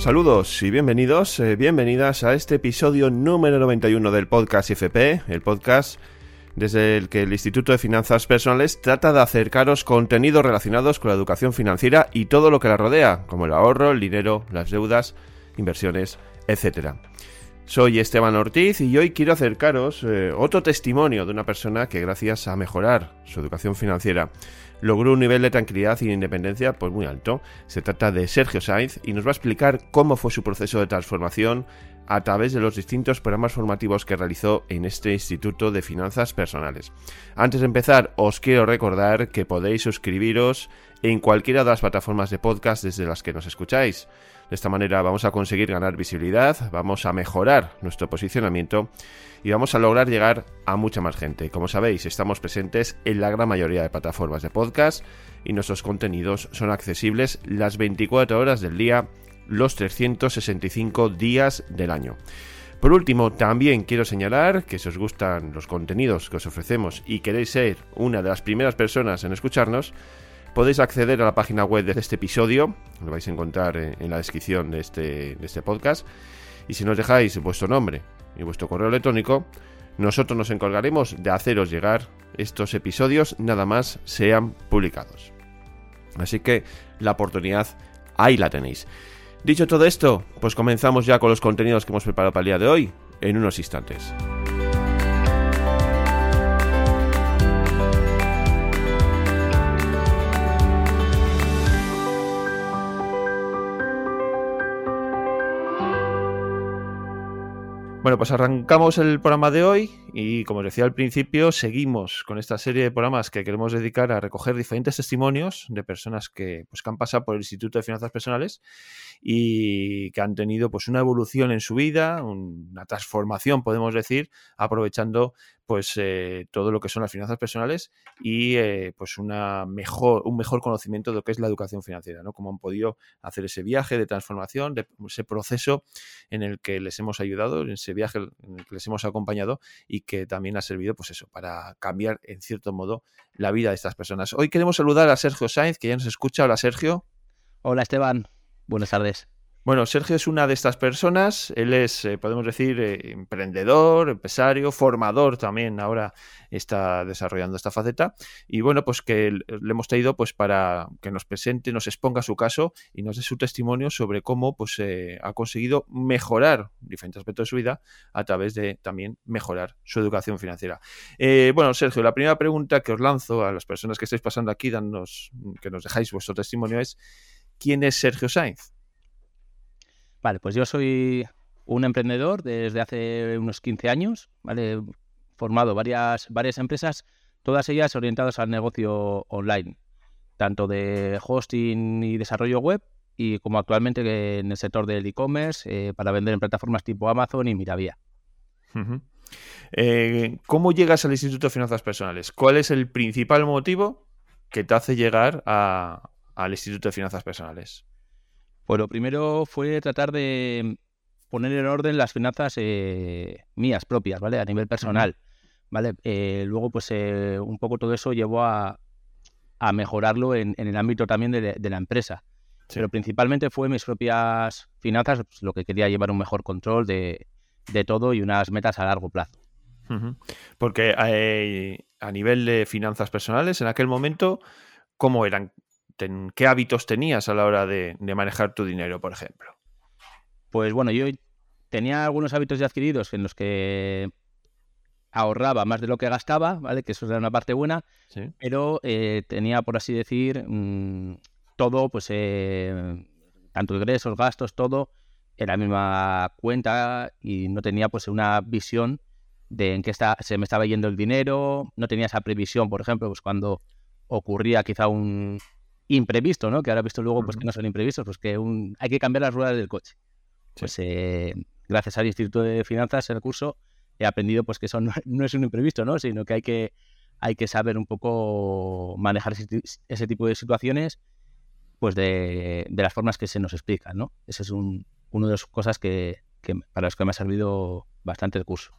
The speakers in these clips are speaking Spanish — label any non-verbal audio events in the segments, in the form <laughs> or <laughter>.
Saludos y bienvenidos, eh, bienvenidas a este episodio número 91 del podcast IFP, el podcast desde el que el Instituto de Finanzas Personales trata de acercaros contenidos relacionados con la educación financiera y todo lo que la rodea, como el ahorro, el dinero, las deudas, inversiones, etc. Soy Esteban Ortiz y hoy quiero acercaros eh, otro testimonio de una persona que gracias a mejorar su educación financiera logró un nivel de tranquilidad y de independencia pues muy alto. Se trata de Sergio Sainz y nos va a explicar cómo fue su proceso de transformación a través de los distintos programas formativos que realizó en este Instituto de Finanzas Personales. Antes de empezar, os quiero recordar que podéis suscribiros en cualquiera de las plataformas de podcast desde las que nos escucháis. De esta manera vamos a conseguir ganar visibilidad, vamos a mejorar nuestro posicionamiento y vamos a lograr llegar a mucha más gente. Como sabéis, estamos presentes en la gran mayoría de plataformas de podcast y nuestros contenidos son accesibles las 24 horas del día, los 365 días del año. Por último, también quiero señalar que si os gustan los contenidos que os ofrecemos y queréis ser una de las primeras personas en escucharnos, Podéis acceder a la página web de este episodio, lo vais a encontrar en la descripción de este, de este podcast. Y si nos dejáis vuestro nombre y vuestro correo electrónico, nosotros nos encargaremos de haceros llegar estos episodios nada más sean publicados. Así que la oportunidad ahí la tenéis. Dicho todo esto, pues comenzamos ya con los contenidos que hemos preparado para el día de hoy en unos instantes. Bueno, pues arrancamos el programa de hoy y como os decía al principio, seguimos con esta serie de programas que queremos dedicar a recoger diferentes testimonios de personas que, pues, que han pasado por el Instituto de Finanzas Personales y que han tenido pues, una evolución en su vida, una transformación, podemos decir, aprovechando pues eh, todo lo que son las finanzas personales y eh, pues una mejor, un mejor conocimiento de lo que es la educación financiera, ¿no? Cómo han podido hacer ese viaje de transformación, de ese proceso en el que les hemos ayudado, en ese viaje en el que les hemos acompañado y que también ha servido, pues eso, para cambiar en cierto modo la vida de estas personas. Hoy queremos saludar a Sergio Sainz, que ya nos escucha. Hola Sergio. Hola Esteban, buenas tardes. Bueno, Sergio es una de estas personas. Él es, eh, podemos decir, eh, emprendedor, empresario, formador también. Ahora está desarrollando esta faceta. Y bueno, pues que le hemos traído pues para que nos presente, nos exponga su caso y nos dé su testimonio sobre cómo pues eh, ha conseguido mejorar diferentes aspectos de su vida a través de también mejorar su educación financiera. bueno, Sergio, la primera pregunta que os lanzo a las personas que estáis pasando aquí, danos, que nos dejáis vuestro testimonio es ¿quién es Sergio Sainz? Vale, pues yo soy un emprendedor desde hace unos 15 años, ¿vale? Formado varias, varias empresas, todas ellas orientadas al negocio online, tanto de hosting y desarrollo web, y como actualmente en el sector del e-commerce, eh, para vender en plataformas tipo Amazon y Miravía. Eh, ¿Cómo llegas al Instituto de Finanzas Personales? ¿Cuál es el principal motivo que te hace llegar al Instituto de Finanzas Personales? Pues lo primero fue tratar de poner en orden las finanzas eh, mías propias, ¿vale? A nivel personal, ¿vale? Eh, luego, pues eh, un poco todo eso llevó a, mejorarlo en, el ámbito también de, la empresa. Pero principalmente fue mis propias finanzas pues, lo que quería llevar un mejor control de, todo y unas metas a largo plazo. Porque a nivel de finanzas personales, en aquel momento, ¿cómo eran? ¿Qué hábitos tenías a la hora de, manejar tu dinero, por ejemplo? Pues bueno, yo tenía algunos hábitos ya adquiridos en los que ahorraba más de lo que gastaba, ¿vale? Que eso era una parte buena, pero eh, tenía, por así decir, mm, todo, pues, eh, tanto ingresos, gastos, todo en la misma cuenta y no tenía, pues, una visión de en qué está, se me estaba yendo el dinero, no tenía esa previsión, por ejemplo, pues cuando ocurría quizá un, imprevisto, ¿no? Que ahora he visto luego pues, que no son imprevistos, pues que hay que cambiar las ruedas del coche. Pues eh, gracias al Instituto de Finanzas, el curso, he aprendido pues que eso no, es un imprevisto, ¿no? Sino que hay que, hay que saber un poco manejar ese, tipo de situaciones pues de, las formas que se nos explican, ¿no? Ese es un, una de las cosas que, para las que me ha servido bastante el curso.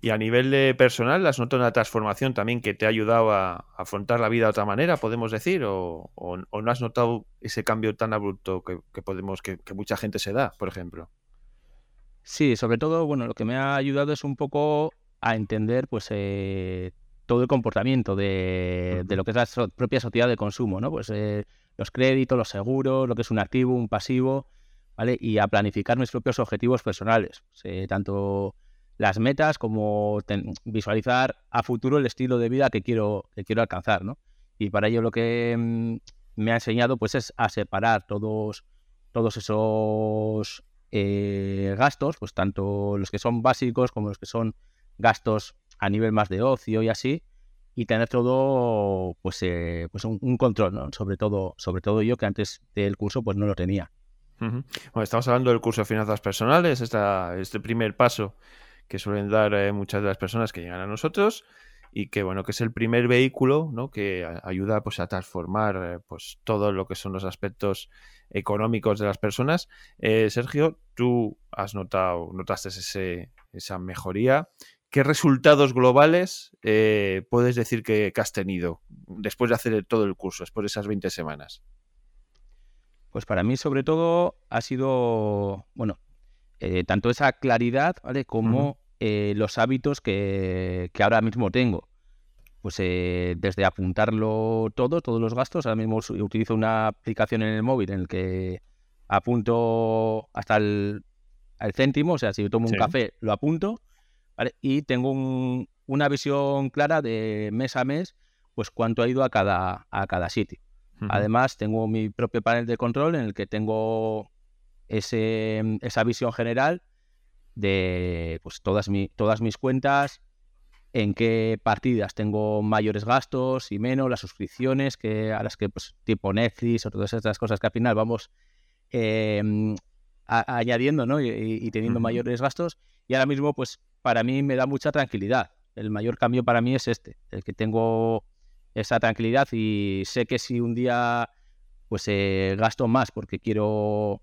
Y a nivel de personal, ¿has notado una transformación también que te ha ayudado a, afrontar la vida de otra manera, podemos decir? ¿O, no has notado ese cambio tan abrupto que, podemos, que, mucha gente se da, por ejemplo? Sí, sobre todo, bueno, lo que me ha ayudado es un poco a entender, pues, eh, todo el comportamiento de, lo que es la propia sociedad de consumo, ¿no? Pues eh, los créditos, los seguros, lo que es un activo, un pasivo, ¿vale? Y a planificar mis propios objetivos personales, pues, tanto las metas como visualizar a futuro el estilo de vida que quiero, que quiero alcanzar, ¿no? Y para ello lo que mm, me ha enseñado pues es a separar todos, todos esos eh, gastos, pues tanto los que son básicos como los que son gastos a nivel más de ocio y así, y tener todo pues, eh, pues un, control. Sobre todo, sobre todo yo que antes del curso pues no lo tenía. Bueno, estamos hablando del curso de finanzas personales, esta, este primer paso que suelen dar eh, muchas de las personas que llegan a nosotros y que bueno que es el primer vehículo ¿no? que ayuda pues a transformar eh, pues todo lo que son los aspectos económicos de las personas eh, Sergio tú has notado notaste ese, esa mejoría qué resultados globales puedes decir que, has tenido después de hacer todo el curso después de esas 20 semanas pues para mí sobre todo ha sido bueno tanto esa claridad, ¿vale? Como eh, los hábitos que, ahora mismo tengo. Pues eh, desde apuntarlo todo, todos los gastos, ahora mismo utilizo una aplicación en el móvil en el que apunto hasta el, céntimo, o sea, si yo tomo un café, lo apunto, y tengo una visión clara de mes a mes, pues cuánto ha ido a cada, a cada sitio. Además, tengo mi propio panel de control en el que tengo ese, esa visión general de pues, todas, mi, todas mis cuentas, en qué partidas tengo mayores gastos y menos, las suscripciones que a las que pues tipo Netflix o todas estas cosas que al final vamos em, añadiendo ¿no? y, teniendo mayores gastos y ahora mismo pues para mí me da mucha tranquilidad. El mayor cambio para mí es este, el que tengo esa tranquilidad y sé que si un día pues eh, gasto más porque quiero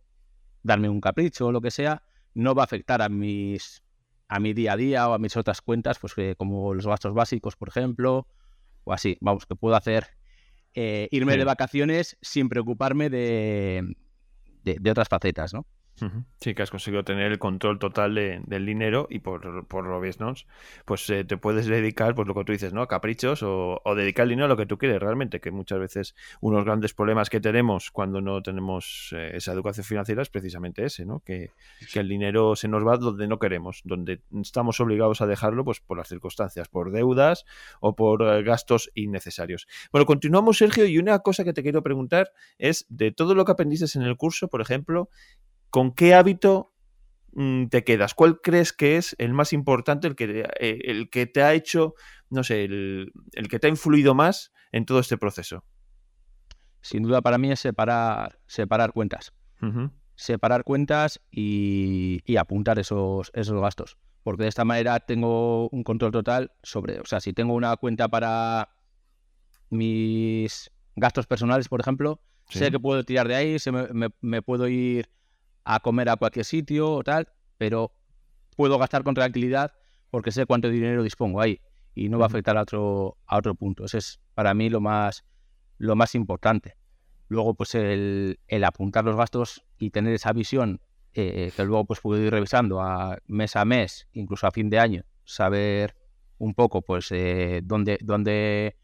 darme un capricho o lo que sea, no va a afectar a mis a mi día a día o a mis otras cuentas, pues eh, como los gastos básicos, por ejemplo, o así. Vamos, que puedo hacer eh, irme de vacaciones sin preocuparme de, de, otras facetas, ¿no? Sí, que has conseguido tener el control total del dinero y por, por lo ¿no? Pues eh, te puedes dedicar, pues lo que tú dices, ¿no? A caprichos o, dedicar el dinero a lo que tú quieres realmente, que muchas veces unos grandes problemas que tenemos cuando no tenemos eh, esa educación financiera es precisamente ese, ¿no? Que, el dinero se nos va donde no queremos, donde estamos obligados a dejarlo, pues por las circunstancias, por deudas o por eh, gastos innecesarios. Bueno, continuamos, Sergio, y una cosa que te quiero preguntar es de todo lo que aprendiste en el curso, por ejemplo, ¿con qué hábito mm, te quedas? ¿Cuál crees que es el más importante, el que, eh, el que te ha hecho, no sé, el, que te ha influido más en todo este proceso? Sin duda para mí es separar, separar cuentas. Separar cuentas y, apuntar esos, esos gastos. Porque de esta manera tengo un control total sobre, o sea, si tengo una cuenta para mis gastos personales, por ejemplo, sé que puedo tirar de ahí, se me puedo ir a comer a cualquier sitio o tal, pero puedo gastar con tranquilidad porque sé cuánto dinero dispongo ahí y no va a afectar a otro, a otro punto. Ese es para mí lo más, lo más importante. Luego, pues el, apuntar los gastos y tener esa visión eh, que luego pues puedo ir revisando a mes a mes, incluso a fin de año, saber un poco pues eh, dónde, dónde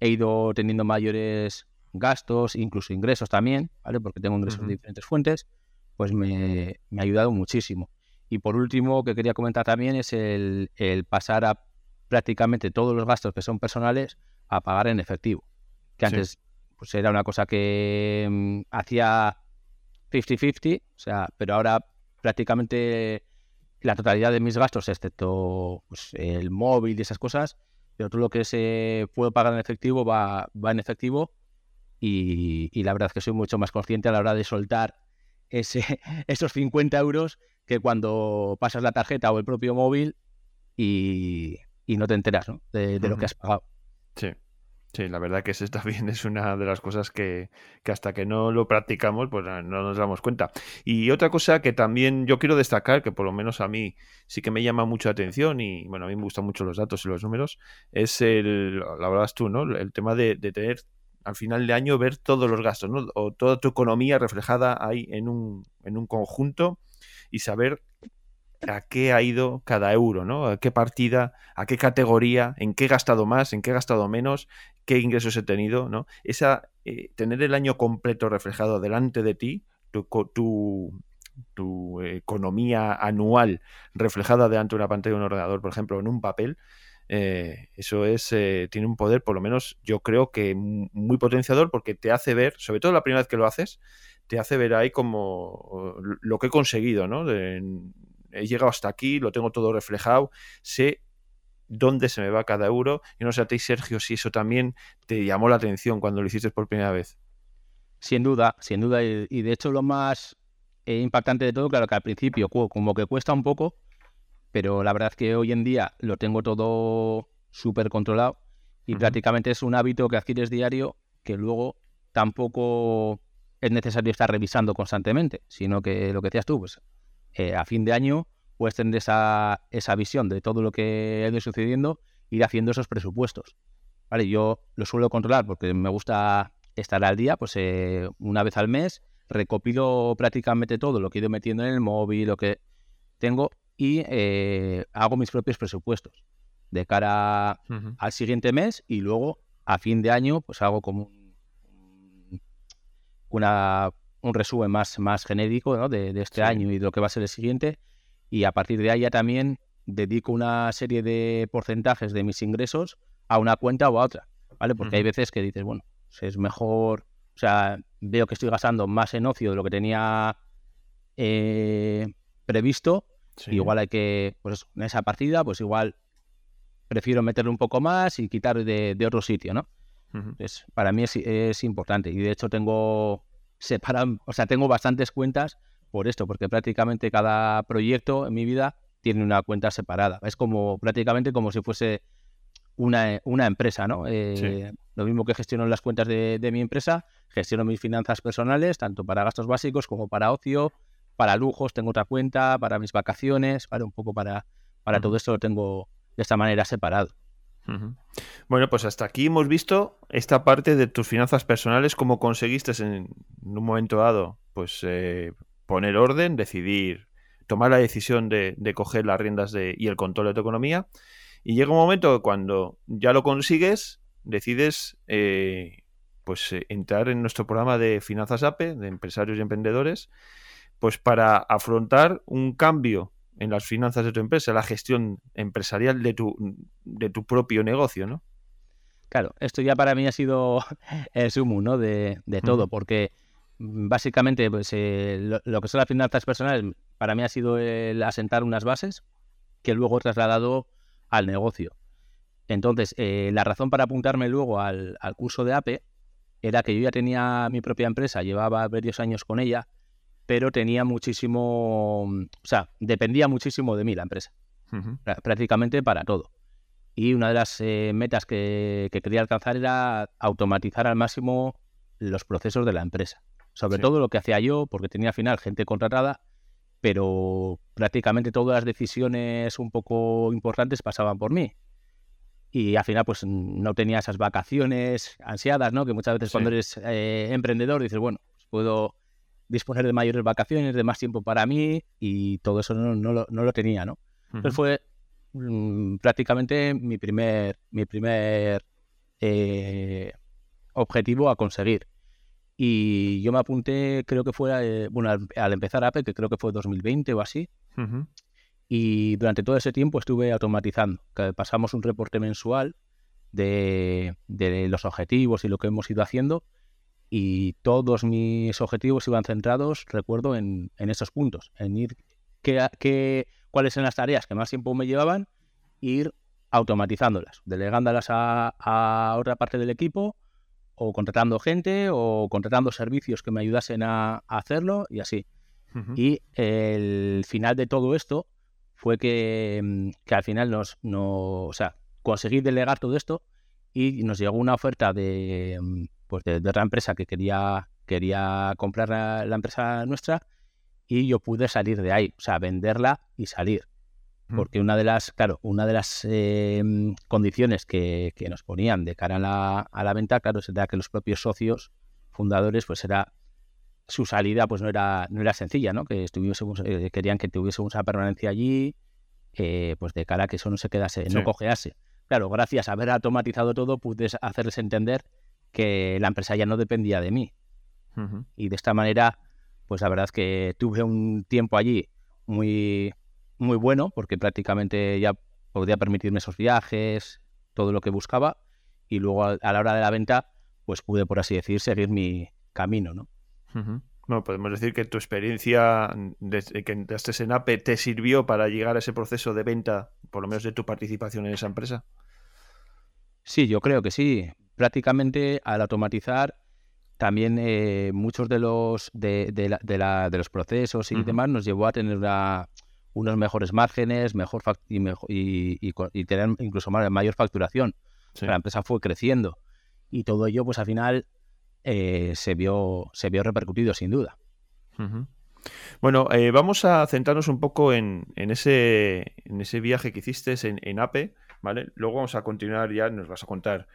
he ido teniendo mayores gastos, incluso ingresos también, ¿vale? Porque tengo ingresos de diferentes fuentes pues me, ha ayudado muchísimo. Y por último, que quería comentar también es el, pasar a prácticamente todos los gastos que son personales a pagar en efectivo. Que antes pues era una cosa que mm, hacía 50-50, o sea, pero ahora prácticamente la totalidad de mis gastos, excepto pues, el móvil y esas cosas, pero todo lo que se puedo pagar en efectivo va, va en efectivo y, y, la verdad es que soy mucho más consciente a la hora de soltar ese, <laughs> esos 50 euros que cuando pasas la tarjeta o el propio móvil y, no te enteras De, lo que has pagado. Sí. Sí, la verdad que eso también es una de las cosas que, hasta que no lo practicamos, pues no nos damos cuenta. Y otra cosa que también yo quiero destacar, que por lo menos a mí sí que me llama mucho la atención, y bueno, a mí me gustan mucho los datos y los números, es el, la verdad tú, ¿no? El tema de, tener al final de año ver todos los gastos, ¿no? O toda tu economía reflejada ahí en un, en un conjunto y saber a qué ha ido cada euro, ¿no? A qué partida, a qué categoría, en qué he gastado más, en qué he gastado menos, qué ingresos he tenido, ¿no? Esa, eh, tener el año completo reflejado delante de ti, tu, tu, tu, economía anual reflejada delante de una pantalla de un ordenador, por ejemplo, en un papel, eh, eso es, eh, tiene un poder, por lo menos yo creo que muy potenciador, porque te hace ver, sobre todo la primera vez que lo haces, te hace ver ahí como lo que he conseguido, ¿no? he llegado hasta aquí, lo tengo todo reflejado, sé dónde se me va cada euro. Y no sé a ti, Sergio, si eso también te llamó la atención cuando lo hiciste por primera vez. Sin duda, sin duda. Y, de hecho lo más eh, impactante de todo, claro que al principio como que cuesta un poco, pero la verdad es que hoy en día lo tengo todo súper controlado y prácticamente es un hábito que adquieres diario que luego tampoco es necesario estar revisando constantemente, sino que lo que decías tú, pues eh, a fin de año puedes tener esa, esa visión de todo lo que ha ido sucediendo, ir haciendo esos presupuestos. Vale, yo lo suelo controlar porque me gusta estar al día, pues eh, una vez al mes recopilo prácticamente todo lo que he ido metiendo en el móvil, lo que tengo y eh, hago mis propios presupuestos de cara al siguiente mes y luego a fin de año pues hago como un, una, un resumen más, más genérico de, este año y de lo que va a ser el siguiente. Y a partir de ahí ya también dedico una serie de porcentajes de mis ingresos a una cuenta o a otra, ¿vale? Porque hay veces que dices, bueno, pues es mejor, o sea, veo que estoy gastando más en ocio de lo que tenía eh, previsto. Igual hay que, pues en esa partida, pues igual prefiero meterle un poco más y quitar de, otro sitio, ¿no? Entonces, para mí es, es, importante. Y de hecho tengo separan, o sea, tengo bastantes cuentas por esto, porque prácticamente cada proyecto en mi vida tiene una cuenta separada. Es como prácticamente como si fuese una, una empresa, ¿no? Eh, lo mismo que gestiono las cuentas de, mi empresa, gestiono mis finanzas personales, tanto para gastos básicos como para ocio, para lujos, tengo otra cuenta, para mis vacaciones, para un poco para, para todo esto lo tengo de esta manera separado. Bueno, pues hasta aquí hemos visto esta parte de tus finanzas personales, cómo conseguiste en, un momento dado, pues eh, poner orden, decidir, tomar la decisión de, coger las riendas de, y el control de tu economía. Y llega un momento cuando ya lo consigues, decides eh, pues eh, entrar en nuestro programa de Finanzas APE, de empresarios y emprendedores, pues para afrontar un cambio en las finanzas de tu empresa, la gestión empresarial de tu, de tu propio negocio, ¿no? Claro, esto ya para mí ha sido el sumo, ¿no? De, todo, porque básicamente pues, eh, lo, que son las finanzas personales para mí ha sido el asentar unas bases que luego he trasladado al negocio. Entonces, eh, la razón para apuntarme luego al, al curso de APE era que yo ya tenía mi propia empresa, llevaba varios años con ella pero tenía muchísimo, o sea, dependía muchísimo de mí la empresa, prácticamente para todo. Y una de las eh, metas que, quería alcanzar era automatizar al máximo los procesos de la empresa. Sobre todo lo que hacía yo, porque tenía al final gente contratada, pero prácticamente todas las decisiones un poco importantes pasaban por mí. Y al final, pues no tenía esas vacaciones ansiadas, ¿no? Que muchas veces cuando eres eh, emprendedor dices, bueno, pues puedo disponer de mayores vacaciones, de más tiempo para mí y todo eso no, no, lo, tenía, ¿no? Entonces fue mm, prácticamente mi primer, mi primer eh, objetivo a conseguir. Y yo me apunté, creo que fue, eh, bueno, al, empezar Apple, que creo que fue 2020 o así. Y durante todo ese tiempo estuve automatizando. Que pasamos un reporte mensual de, de, los objetivos y lo que hemos ido haciendo y todos mis objetivos iban centrados, recuerdo, en, en esos puntos, en ir qué, cuáles eran las tareas que más tiempo me llevaban, ir automatizándolas, delegándolas a, otra parte del equipo o contratando gente o contratando servicios que me ayudasen a, hacerlo y así. Y el final de todo esto fue que, que al final nos, no, o sea, conseguí delegar todo esto y nos llegó una oferta de, mm, pues de, otra empresa que quería, quería comprar la, empresa nuestra y yo pude salir de ahí, o sea, venderla y salir. Porque una de las, claro, una de las em, condiciones que, nos ponían de cara a la, a la venta, claro, era que los propios socios fundadores, pues era su salida pues no era, no era sencilla, ¿no? Que estuviésemos, eh, querían que tuviésemos una permanencia allí, eh, pues de cara a que eso no se quedase, no cojease. Claro, gracias a haber automatizado todo, pude hacerles entender que la empresa ya no dependía de mí. Y de esta manera, pues la verdad es que tuve un tiempo allí muy, muy bueno, porque prácticamente ya podía permitirme esos viajes, todo lo que buscaba, y luego a, la hora de la venta, pues pude, por así decir, seguir mi camino, ¿no? Bueno, podemos decir que tu experiencia desde que entraste en APE te sirvió para llegar a ese proceso de venta, por lo menos de tu participación en esa empresa. Sí, yo creo que sí. Prácticamente al automatizar también eh, muchos de los de, de, los procesos y demás nos llevó a tener una, unos mejores márgenes, mejor y, y, tener incluso mayor facturación. La empresa fue creciendo y todo ello, pues al final eh, se vio se vio repercutido sin duda. Bueno, eh, vamos a centrarnos un poco en, en, ese, en ese viaje que hiciste en, en, APE, ¿vale? Luego vamos a continuar ya, nos vas a contar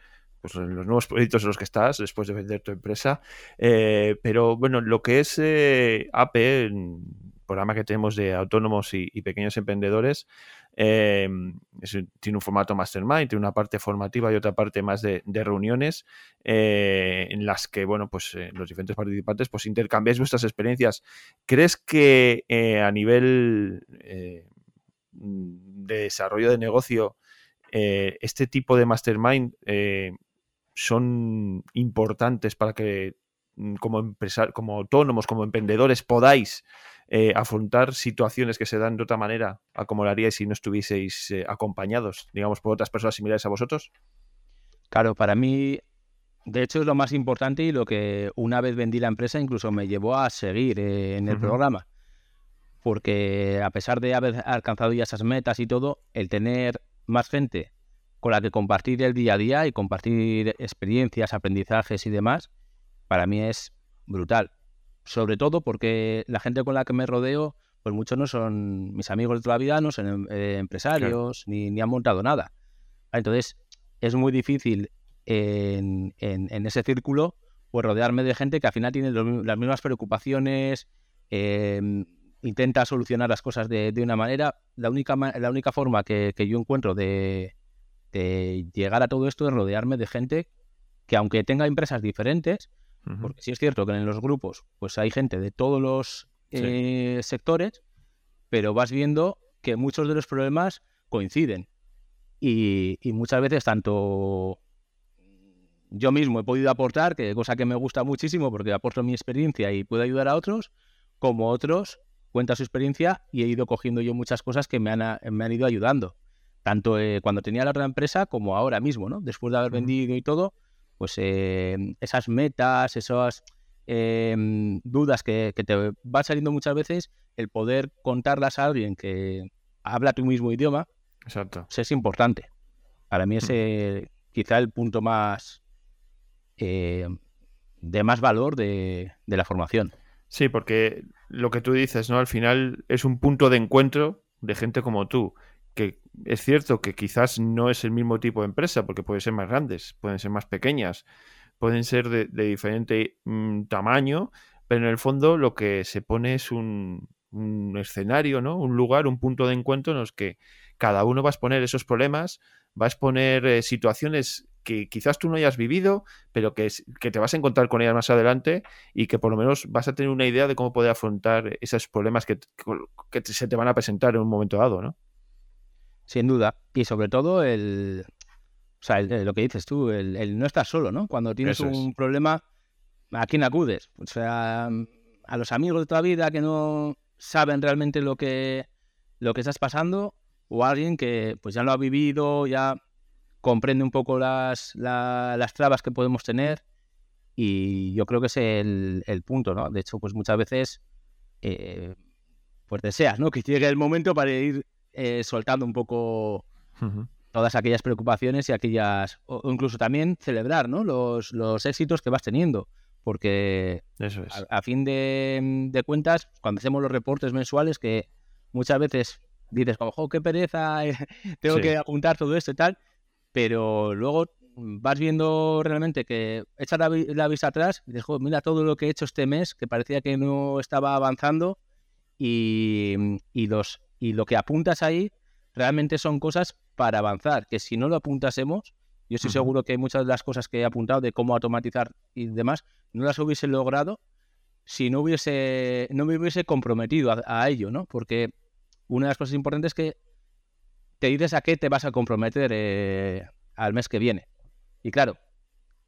pues, los nuevos proyectos en los que estás después de vender tu empresa. Eh, pero bueno, lo que es APE, programa que tenemos de autónomos y, pequeños emprendedores. Eh, tiene un formato mastermind, tiene una parte formativa y otra parte más de, reuniones eh, en las que, bueno, pues eh, los diferentes participantes pues intercambiáis vuestras experiencias. ¿Crees que a nivel de desarrollo de negocio este tipo de mastermind son importantes para que mm, como empresar, como autónomos, como emprendedores podáis eh, afrontar situaciones que se dan de otra manera a como lo haríais si no estuvieseis eh, acompañados, digamos, por otras personas similares a vosotros? Claro, para mí, de hecho, es lo más importante y lo que una vez vendí la empresa incluso me llevó a seguir eh, en el programa. Porque a pesar de haber alcanzado ya esas metas y todo, el tener más gente con la que compartir el día a día y compartir experiencias, aprendizajes y demás, para mí es brutal sobre todo porque la gente con la que me rodeo, pues muchos no son mis amigos de toda la vida, no son em, eh, empresarios, ni, han montado nada. Entonces, es muy difícil en, ese círculo pues rodearme de gente que al final tiene las mismas preocupaciones, em, intenta solucionar las cosas de, una manera. La única, la única forma que, yo encuentro de, de, llegar a todo esto es rodearme de gente que aunque tenga empresas diferentes, porque sí es cierto que en los grupos pues hay gente de todos los eh, sectores, pero vas viendo que muchos de los problemas coinciden. Y, muchas veces tanto yo mismo he podido aportar, que cosa que me gusta muchísimo porque aporto mi experiencia y puedo ayudar a otros, como otros cuentan su experiencia y he ido cogiendo yo muchas cosas que me han, me han ido ayudando. Tanto eh, cuando tenía la otra empresa como ahora mismo, ¿no? Después de haber vendido y todo, pues eh, esas metas, esas em, dudas que, te van saliendo muchas veces, el poder contarlas a alguien que habla tu mismo idioma, Exacto. Pues es importante. Para mí es mm. quizá el punto más eh, de más valor de, de la formación. Sí, porque lo que tú dices, ¿no? Al final es un punto de encuentro de gente como tú que es cierto que quizás no es el mismo tipo de empresa, porque pueden ser más grandes, pueden ser más pequeñas, pueden ser de, diferente mm, tamaño, pero en el fondo lo que se pone es un, escenario, ¿no? Un lugar, un punto de encuentro en los que cada uno va a exponer esos problemas, va a exponer eh, situaciones que quizás tú no hayas vivido, pero que, te vas a encontrar con ellas más adelante y que por lo menos vas a tener una idea de cómo poder afrontar esos problemas que, que se te van a presentar en un momento dado, ¿no? Sin duda. Y sobre todo el... O sea, lo que dices tú, el, no estar solo, ¿no? Cuando tienes un problema, ¿a quién acudes? O sea, a los amigos de toda vida que no saben realmente lo que, lo que estás pasando o a alguien que pues ya lo ha vivido, ya comprende un poco las, las trabas que podemos tener y yo creo que es el, punto, ¿no? De hecho, pues muchas veces eh, pues deseas, ¿no? <laughs> Que llegue el momento para ir eh, soltando un poco todas aquellas preocupaciones y aquellas, o incluso también celebrar ¿no? los, los éxitos que vas teniendo, porque Eso es. a, a fin de, de cuentas, cuando hacemos los reportes mensuales, que muchas veces dices como, jo, qué pereza, eh, <laughs> tengo Sí. que apuntar todo esto y tal, pero luego vas viendo realmente que echas la, vi- la vista atrás y dices, "Jo, mira todo lo que he hecho este mes, que parecía que no estaba avanzando y, y los, y lo que apuntas ahí realmente son cosas para avanzar, que si no lo apuntásemos, yo estoy seguro que muchas de las cosas que he apuntado de cómo automatizar y demás, no las hubiese logrado si no hubiese, no me hubiese comprometido a, a ello, ¿no? Porque una de las cosas importantes es que te dices a qué te vas a comprometer eh, al mes que viene. Y claro,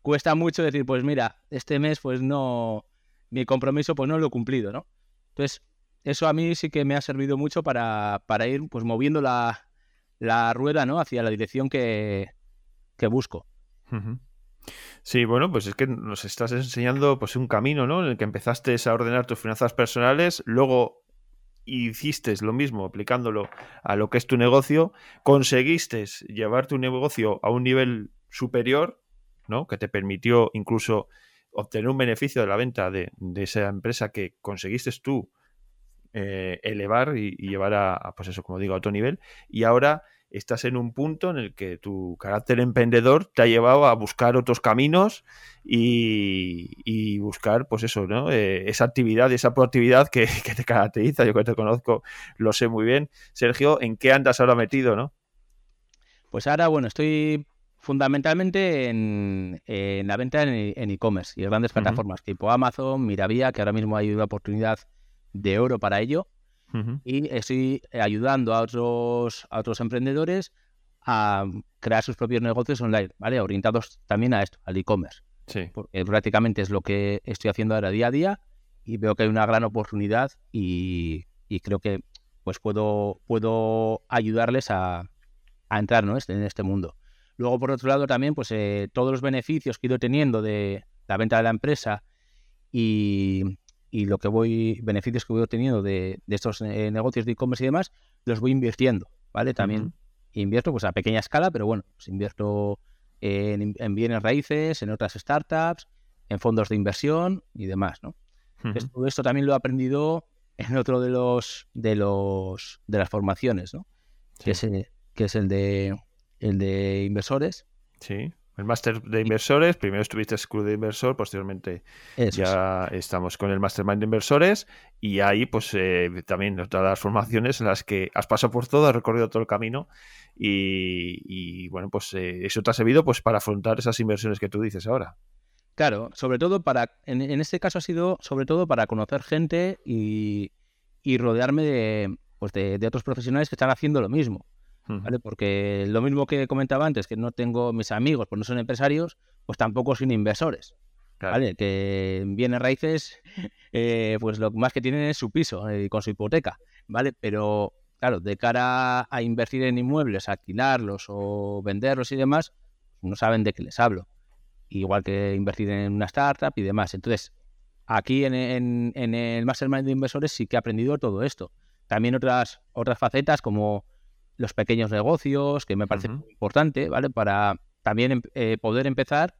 cuesta mucho decir, pues mira, este mes pues no, mi compromiso pues no lo he cumplido, ¿no? Entonces, eso a mí sí que me ha servido mucho para, para ir pues moviendo la, la rueda, ¿no? Hacia la dirección que, que busco. Sí, bueno, pues es que nos estás enseñando pues un camino, ¿no? En el que empezaste a ordenar tus finanzas personales, luego hiciste lo mismo aplicándolo a lo que es tu negocio, conseguiste llevar tu negocio a un nivel superior, ¿no? Que te permitió incluso obtener un beneficio de la venta de, de esa empresa que conseguiste tú eh, elevar y, y llevar a, a, pues eso, como digo, a otro nivel. Y ahora estás en un punto en el que tu carácter emprendedor te ha llevado a buscar otros caminos y, y buscar, pues eso, ¿no? Eh, esa actividad, esa proactividad que, <laughs> que, te caracteriza. Yo que te conozco, lo sé muy bien. Sergio, ¿en qué andas ahora metido, no? Pues ahora, bueno, estoy fundamentalmente en, en la venta en e-commerce y en grandes plataformas uh -huh. tipo Amazon, Miravía, que ahora mismo hay una oportunidad de oro para ello. Uh -huh. Y estoy ayudando a otros, a otros emprendedores a crear sus propios negocios online, ¿vale? Orientados también a esto, al e-commerce. Sí. Porque prácticamente es lo que estoy haciendo ahora día a día y veo que hay una gran oportunidad y, y creo que pues puedo, puedo ayudarles a, a entrar ¿no? en este mundo. Luego, por otro lado, también, pues eh, todos los beneficios que he ido teniendo de la venta de la empresa y, y lo que voy, beneficios que voy obteniendo de, de estos eh, negocios de e-commerce y demás, los voy invirtiendo, ¿vale? También uh -huh. invierto pues a pequeña escala, pero bueno, pues invierto en, en, bienes raíces, en otras startups, en fondos de inversión y demás, ¿no? Uh -huh. Todo esto también lo he aprendido en otro de los de los de las formaciones, ¿no? Sí. Que, es el, que es el de el de inversores. Sí. El máster de inversores, primero estuviste en Club de Inversor, posteriormente Eso ya es. estamos con el Mastermind de Inversores y ahí pues eh, también todas las formaciones en las que has pasado por todo, has recorrido todo el camino y, y bueno, pues eh, eso te ha servido pues para afrontar esas inversiones que tú dices ahora. Claro, sobre todo para, en, en este caso ha sido sobre todo para conocer gente y, y rodearme de, pues de, de otros profesionales que están haciendo lo mismo. ¿Vale? Porque lo mismo que comentaba antes, que no tengo mis amigos, pues no son empresarios, pues tampoco son inversores. Claro. ¿Vale? Que en bienes raíces, <laughs> eh, pues lo más que tienen es su piso eh, con su hipoteca, ¿vale? Pero claro, de cara a invertir en inmuebles, alquilarlos o venderlos y demás, no saben de qué les hablo. Igual que invertir en una startup y demás. Entonces, aquí en, en, en el Mastermind de Inversores sí que he aprendido todo esto. También otras, otras facetas como los pequeños negocios, que me parece uh -huh. muy importante, ¿vale? Para también eh, poder empezar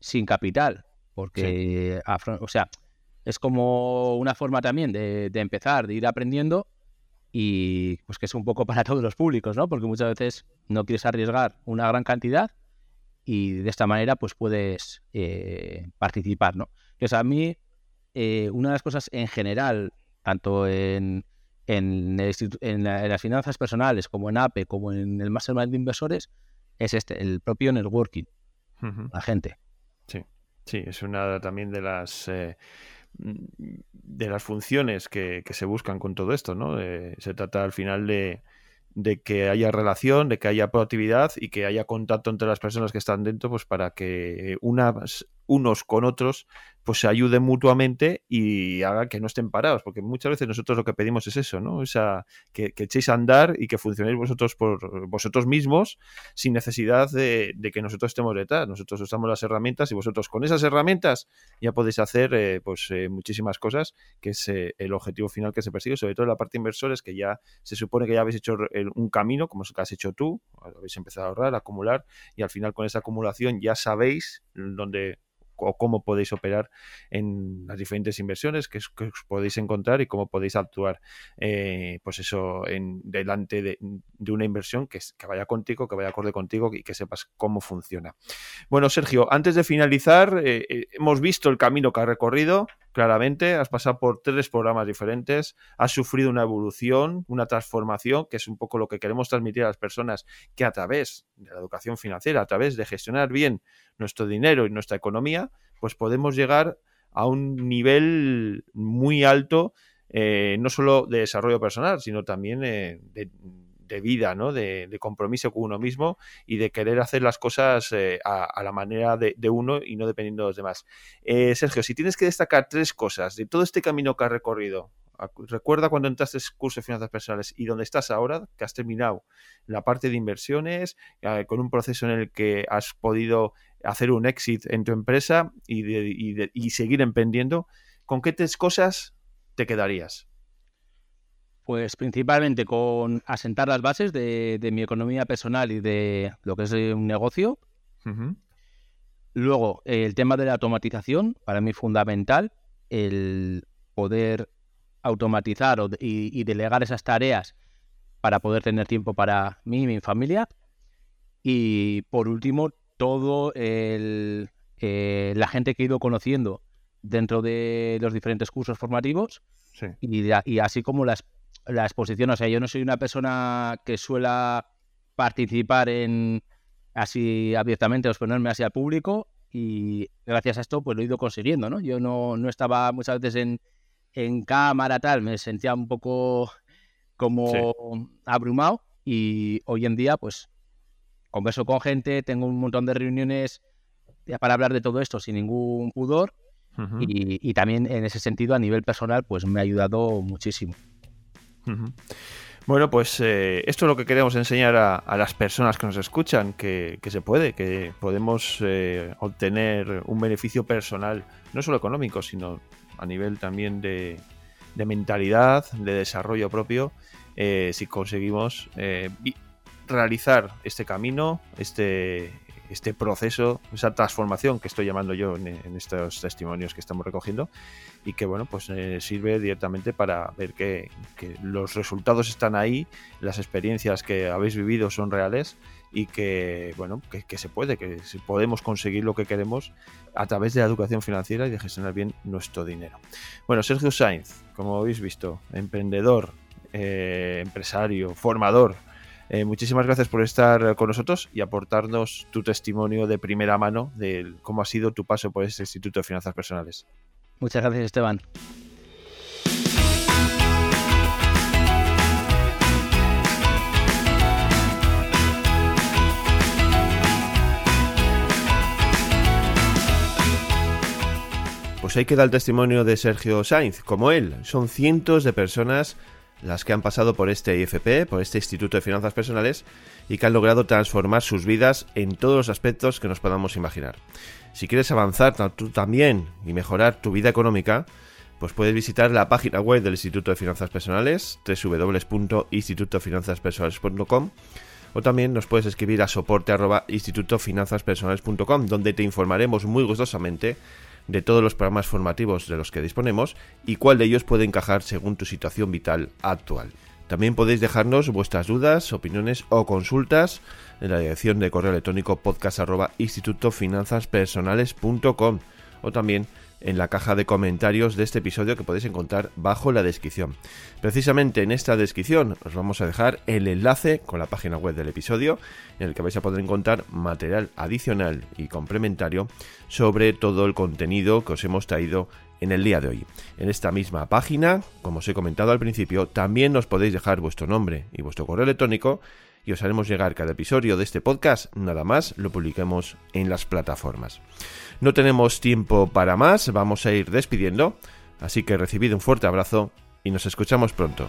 sin capital, porque, sí. o sea, es como una forma también de, de, empezar, de ir aprendiendo y pues que es un poco para <laughs> todos los públicos, ¿no? Porque muchas veces no quieres arriesgar una gran cantidad y de esta manera pues puedes eh, participar, ¿no? Entonces a mí, eh, una de las cosas en general, tanto en en, el, en, la, en, las finanzas personales, como en APE, como en el Mastermind de Inversores, es este, el propio networking, uh -huh. la gente. Sí, sí, es una también de las eh, de las funciones que, que, se buscan con todo esto, ¿no? Eh, se trata al final de, de, que haya relación, de que haya proactividad y que haya contacto entre las personas que están dentro, pues para que unas, unos con otros pues se ayuden mutuamente y haga que no estén parados, porque muchas veces nosotros lo que pedimos es eso, ¿no? O sea, que, echéis a andar y que funcionéis vosotros por vosotros mismos sin necesidad de, que nosotros estemos detrás. Nosotros usamos las herramientas y vosotros con esas herramientas ya podéis hacer eh, pues eh, muchísimas cosas, que es eh, el objetivo final que se persigue, sobre todo en la parte inversores, que ya se supone que ya habéis hecho un camino, como es que has hecho tú, habéis empezado a ahorrar, a acumular, y al final con esa acumulación ya sabéis dónde o cómo podéis operar en las diferentes inversiones que, os podéis encontrar y cómo podéis actuar, eh, pues eso, delante de, una inversión que, que, vaya contigo, que vaya acorde contigo y que sepas cómo funciona. Bueno, Sergio, antes de finalizar, eh, eh, hemos visto el camino que has recorrido, claramente, has pasado por tres programas diferentes, has sufrido una evolución, una transformación, que es un poco lo que queremos transmitir a las personas, que a través de la educación financiera, a través de gestionar bien nuestro dinero y nuestra economía, pues podemos llegar a un nivel muy alto, eh, no solo de desarrollo personal, sino también eh, de, vida, ¿no? De, compromiso con uno mismo y de querer hacer las cosas eh, a, la manera de, uno y no dependiendo de los demás. Sergio, si tienes que destacar tres cosas de todo este camino que has recorrido, recuerda cuando entraste en curso de finanzas personales y dónde estás ahora, que has terminado la parte de inversiones, con un proceso en el que has podido hacer un exit en tu empresa y, seguir emprendiendo, ¿con qué tres cosas te quedarías? Pues principalmente con asentar las bases de, mi economía personal y de lo que es un negocio. Luego, el tema de la automatización, para mí fundamental, el poder automatizar y, delegar esas tareas para poder tener tiempo para mí y mi familia. Y por último, todo el, eh, la gente que he ido conociendo dentro de los diferentes cursos formativos y, así como la, la, exposición. O sea, yo no soy una persona que suela participar en así abiertamente exponerme así al público y gracias a esto pues lo he ido consiguiendo, ¿no? Yo no, no estaba muchas veces en, en cámara tal, me sentía un poco como abrumado y hoy en día pues converso con gente, tengo un montón de reuniones para hablar de todo esto sin ningún pudor y, también en ese sentido a nivel personal pues me ha ayudado muchísimo. Bueno, pues eh, esto es lo que queremos enseñar a, las personas que nos escuchan, que, se puede, que podemos eh, obtener un beneficio personal, no solo económico, sino a nivel también de, mentalidad, de desarrollo propio, eh, si conseguimos realizar este camino, este, este proceso, esa transformación que estoy llamando yo en, estos testimonios que estamos recogiendo y que bueno, pues eh, sirve directamente para ver que, los resultados están ahí, las experiencias que habéis vivido son reales y que bueno, que, se puede, que podemos conseguir lo que queremos a través de la educación financiera y de gestionar bien nuestro dinero. Bueno, Sergio Sainz, como habéis visto, emprendedor, eh, empresario, formador, eh, muchísimas gracias por estar con nosotros y aportarnos tu testimonio de primera mano de cómo ha sido tu paso por este Instituto de Finanzas Personales. Muchas gracias, Esteban. Pues ahí queda el testimonio de Sergio Sainz. Como él, son cientos de personas las que han pasado por este IFP, por este Instituto de Finanzas Personales, y que han logrado transformar sus vidas en todos los aspectos que nos podamos imaginar. Si quieres avanzar tú también y mejorar tu vida económica, pues puedes visitar la página web del Instituto de Finanzas Personales, www.institutofinanzaspersonales.com, o también nos puedes escribir a soporte donde te informaremos muy gustosamente de todos los programas formativos de los que disponemos y cuál de ellos puede encajar según tu situación vital actual. También podéis dejarnos vuestras dudas, opiniones o consultas en la dirección de correo electrónico podcast o también en la caja de comentarios de este episodio que podéis encontrar bajo la descripción. Precisamente en esta descripción os vamos a dejar el enlace con la página web del episodio en el que vais a poder encontrar material adicional y complementario sobre todo el contenido que os hemos traído en el día de hoy. En esta misma página, como os he comentado al principio, también os podéis dejar vuestro nombre y vuestro correo electrónico y os haremos llegar cada episodio de este podcast, nada más lo publiquemos en las plataformas. No tenemos tiempo para más, vamos a ir despidiendo, así que recibid un fuerte abrazo y nos escuchamos pronto.